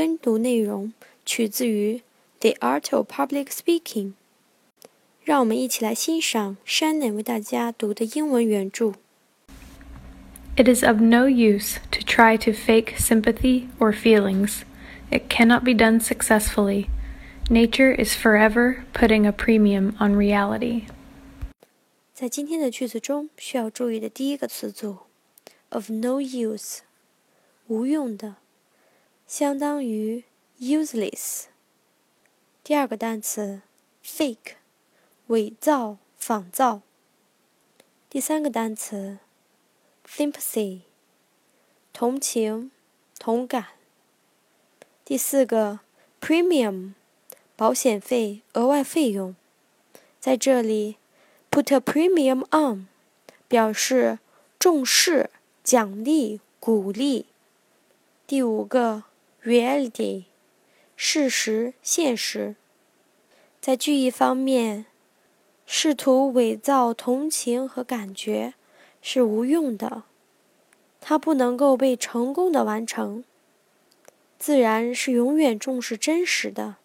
跟读内容取自于《The Art of Public Speaking*。让我们一起来欣赏 Shannon 为大家读的英文原著。It is of no use to try to fake sympathy or feelings. It cannot be done successfully. Nature is forever putting a premium on reality. 在今天的句子中，需要注意的第一个词组，of no use，无用的。相当于 useless。第二个单词，fake，伪造、仿造。第三个单词，sympathy，同情、同感。第四个，premium，保险费、额外费用。在这里。Put a premium on，表示重视、奖励、鼓励。第五个 ，reality，事实、现实。在句意方面，试图伪造同情和感觉是无用的，它不能够被成功的完成。自然是永远重视真实的。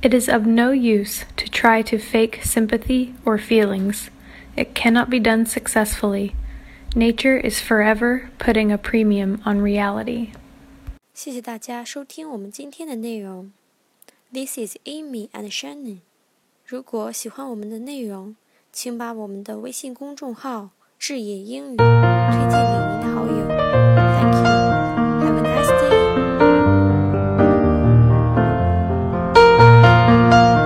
It is of no use to try to fake sympathy or feelings. It cannot be done successfully. Nature is forever putting a premium on reality. 谢谢大家收听我们今天的内容。This is Amy and Shannon。如果喜欢我们的内容，请把我们的微信公众号“智野英语”推荐给。